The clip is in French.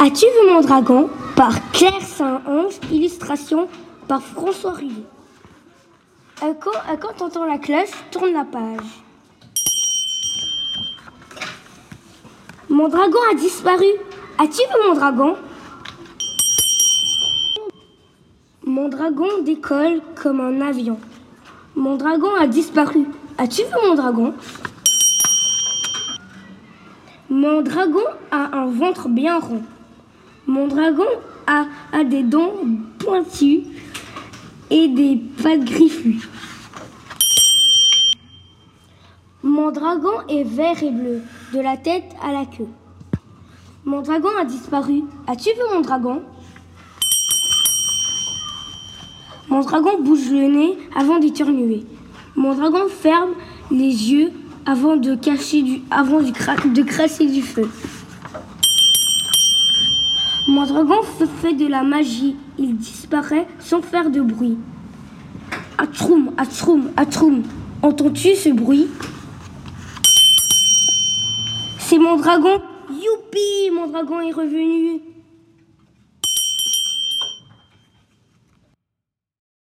As-tu vu mon dragon? Par Claire Saint-Onge, illustration par François Rivet. Euh, euh, quand t'entends la cloche, tourne la page. Mon dragon a disparu. As-tu vu mon dragon? Mon dragon décolle comme un avion. Mon dragon a disparu. As-tu vu mon dragon? Mon dragon a un ventre bien rond. Mon dragon a, des dents pointues et des pattes griffues. Mon dragon est vert et bleu, de la tête à la queue. Mon dragon a disparu. As-tu vu mon dragon? Mon dragon bouge le nez avant d'éternuer. Mon dragon ferme les yeux avant de cacher du, avant de cracher du feu. Mon dragon fait de la magie. Il disparaît sans faire de bruit. Atroum, atroum, atroum. Entends-tu ce bruit? C'est mon dragon. Youpi, mon dragon est revenu.